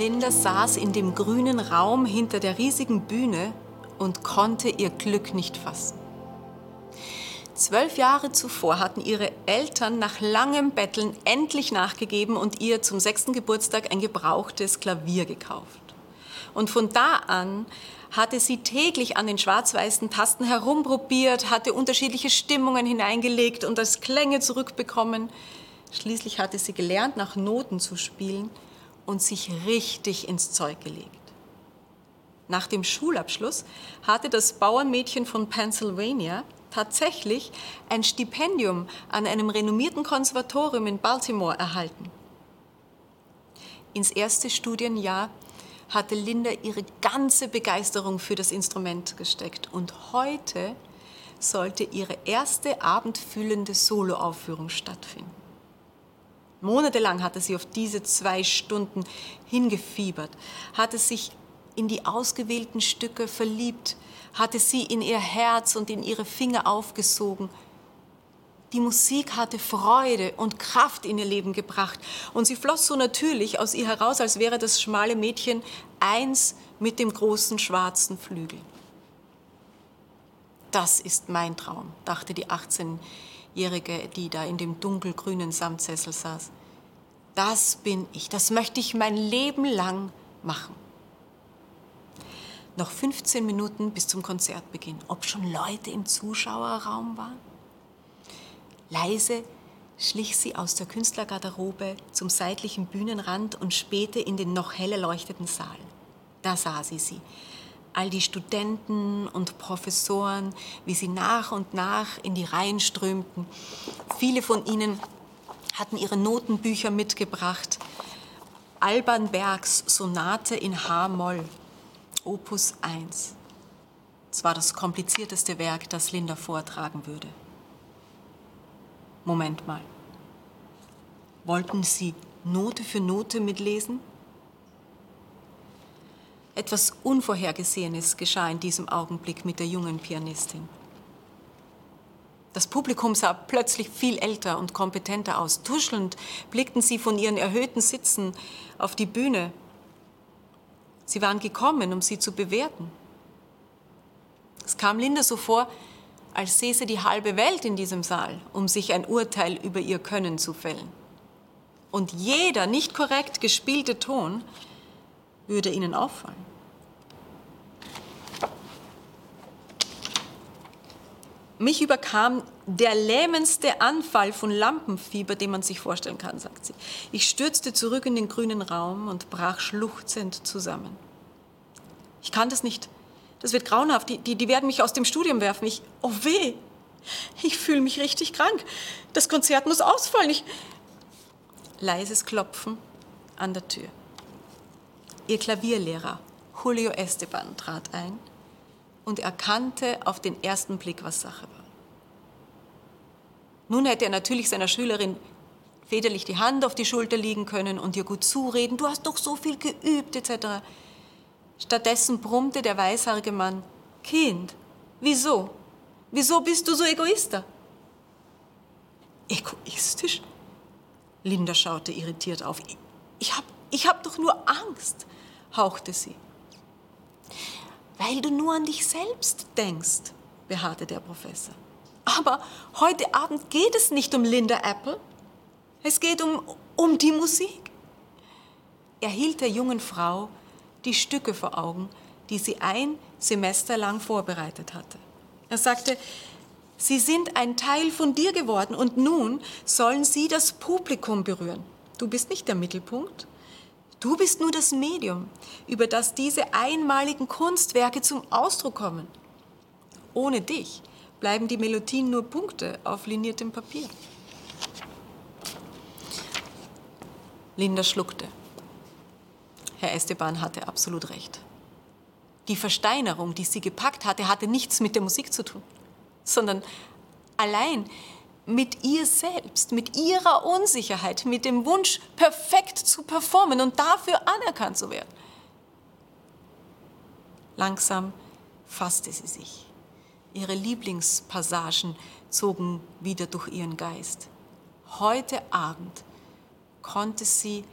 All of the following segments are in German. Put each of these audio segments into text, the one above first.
Linda saß in dem grünen Raum hinter der riesigen Bühne und konnte ihr Glück nicht fassen. Zwölf Jahre zuvor hatten ihre Eltern nach langem Betteln endlich nachgegeben und ihr zum sechsten Geburtstag ein gebrauchtes Klavier gekauft. Und von da an hatte sie täglich an den schwarz-weißen Tasten herumprobiert, hatte unterschiedliche Stimmungen hineingelegt und als Klänge zurückbekommen. Schließlich hatte sie gelernt, nach Noten zu spielen und sich richtig ins Zeug gelegt. Nach dem Schulabschluss hatte das Bauernmädchen von Pennsylvania tatsächlich ein Stipendium an einem renommierten Konservatorium in Baltimore erhalten. Ins erste Studienjahr hatte Linda ihre ganze Begeisterung für das Instrument gesteckt und heute sollte ihre erste abendfüllende Soloaufführung stattfinden. Monatelang hatte sie auf diese zwei Stunden hingefiebert, hatte sich in die ausgewählten Stücke verliebt, hatte sie in ihr Herz und in ihre Finger aufgesogen. Die Musik hatte Freude und Kraft in ihr Leben gebracht und sie floss so natürlich aus ihr heraus, als wäre das schmale Mädchen eins mit dem großen schwarzen Flügel. Das ist mein Traum, dachte die 18-Jährige, die da in dem dunkelgrünen Samtsessel saß. Das bin ich, das möchte ich mein Leben lang machen. Noch 15 Minuten bis zum Konzertbeginn, ob schon Leute im Zuschauerraum waren. Leise schlich sie aus der Künstlergarderobe zum seitlichen Bühnenrand und spähte in den noch hell erleuchteten Saal. Da sah sie sie. All die Studenten und Professoren, wie sie nach und nach in die Reihen strömten. Viele von ihnen hatten ihre Notenbücher mitgebracht. Alban Bergs Sonate in H-Moll Opus 1. Es war das komplizierteste Werk, das Linda vortragen würde. Moment mal. Wollten Sie Note für Note mitlesen? Etwas Unvorhergesehenes geschah in diesem Augenblick mit der jungen Pianistin. Das Publikum sah plötzlich viel älter und kompetenter aus. Tuschelnd blickten sie von ihren erhöhten Sitzen auf die Bühne Sie waren gekommen, um sie zu bewerten. Es kam Linda so vor, als säße die halbe Welt in diesem Saal, um sich ein Urteil über ihr Können zu fällen. Und jeder nicht korrekt gespielte Ton würde ihnen auffallen. Mich überkam der lähmendste Anfall von Lampenfieber, den man sich vorstellen kann, sagt sie. Ich stürzte zurück in den grünen Raum und brach schluchzend zusammen. Ich kann das nicht. Das wird grauenhaft. Die, die, die werden mich aus dem Studium werfen. Ich, oh weh, ich fühle mich richtig krank. Das Konzert muss ausfallen. Ich... Leises Klopfen an der Tür. Ihr Klavierlehrer, Julio Esteban, trat ein und erkannte auf den ersten Blick, was Sache war. Nun hätte er natürlich seiner Schülerin väterlich die Hand auf die Schulter liegen können und ihr gut zureden, du hast doch so viel geübt etc. Stattdessen brummte der weißhaarige Mann, Kind, wieso? Wieso bist du so egoister? Egoistisch? Linda schaute irritiert auf. Ich hab, ich hab doch nur Angst, hauchte sie. Weil du nur an dich selbst denkst, beharrte der Professor. Aber heute Abend geht es nicht um Linda Apple. Es geht um, um die Musik. Er hielt der jungen Frau die Stücke vor Augen, die sie ein Semester lang vorbereitet hatte. Er sagte, Sie sind ein Teil von dir geworden und nun sollen sie das Publikum berühren. Du bist nicht der Mittelpunkt, Du bist nur das Medium, über das diese einmaligen Kunstwerke zum Ausdruck kommen. Ohne dich bleiben die Melodien nur Punkte auf liniertem Papier. Linda schluckte. Herr Esteban hatte absolut recht. Die Versteinerung, die sie gepackt hatte, hatte nichts mit der Musik zu tun, sondern allein mit ihr selbst, mit ihrer Unsicherheit, mit dem Wunsch, perfekt zu performen und dafür anerkannt zu werden. Langsam fasste sie sich. Ihre Lieblingspassagen zogen wieder durch ihren Geist. Heute Abend konnte sie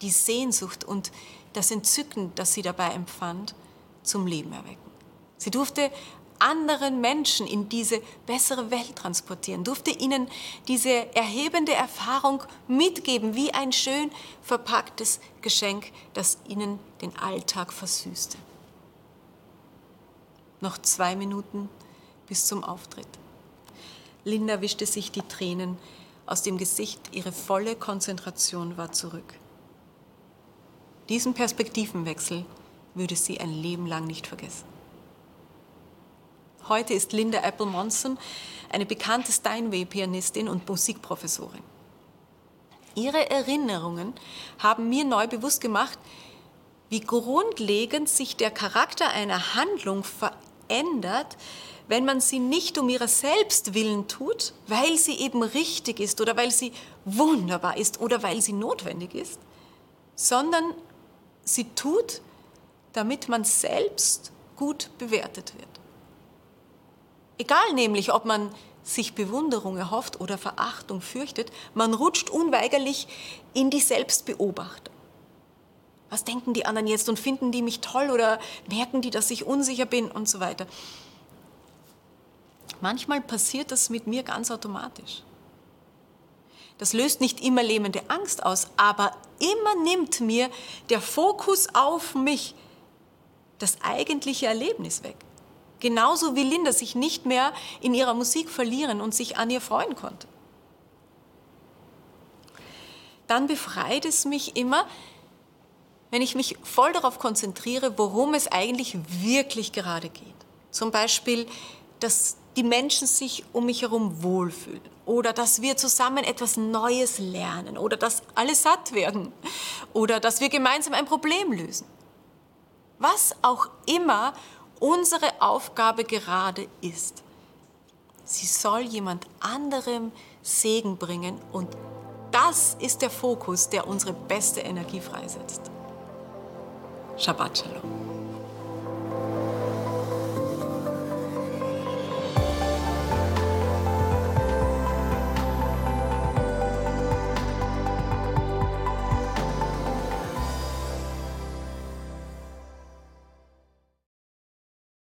die Sehnsucht und das Entzücken, das sie dabei empfand, zum Leben erwecken. Sie durfte anderen Menschen in diese bessere Welt transportieren, durfte ihnen diese erhebende Erfahrung mitgeben, wie ein schön verpacktes Geschenk, das ihnen den Alltag versüßte. Noch zwei Minuten bis zum Auftritt. Linda wischte sich die Tränen aus dem Gesicht, ihre volle Konzentration war zurück. Diesen Perspektivenwechsel würde sie ein Leben lang nicht vergessen. Heute ist Linda Apple Monson eine bekannte Steinway-Pianistin und Musikprofessorin. Ihre Erinnerungen haben mir neu bewusst gemacht, wie grundlegend sich der Charakter einer Handlung verändert, wenn man sie nicht um ihrer selbst willen tut, weil sie eben richtig ist oder weil sie wunderbar ist oder weil sie notwendig ist, sondern sie tut, damit man selbst gut bewertet wird. Egal nämlich, ob man sich Bewunderung erhofft oder Verachtung fürchtet, man rutscht unweigerlich in die Selbstbeobachtung. Was denken die anderen jetzt und finden die mich toll oder merken die, dass ich unsicher bin und so weiter. Manchmal passiert das mit mir ganz automatisch. Das löst nicht immer lähmende Angst aus, aber immer nimmt mir der Fokus auf mich das eigentliche Erlebnis weg. Genauso wie Linda sich nicht mehr in ihrer Musik verlieren und sich an ihr freuen konnte. Dann befreit es mich immer, wenn ich mich voll darauf konzentriere, worum es eigentlich wirklich gerade geht. Zum Beispiel, dass die Menschen sich um mich herum wohlfühlen oder dass wir zusammen etwas Neues lernen oder dass alle satt werden oder dass wir gemeinsam ein Problem lösen. Was auch immer unsere Aufgabe gerade ist. Sie soll jemand anderem Segen bringen und das ist der Fokus, der unsere beste Energie freisetzt. Shabbat Shalom.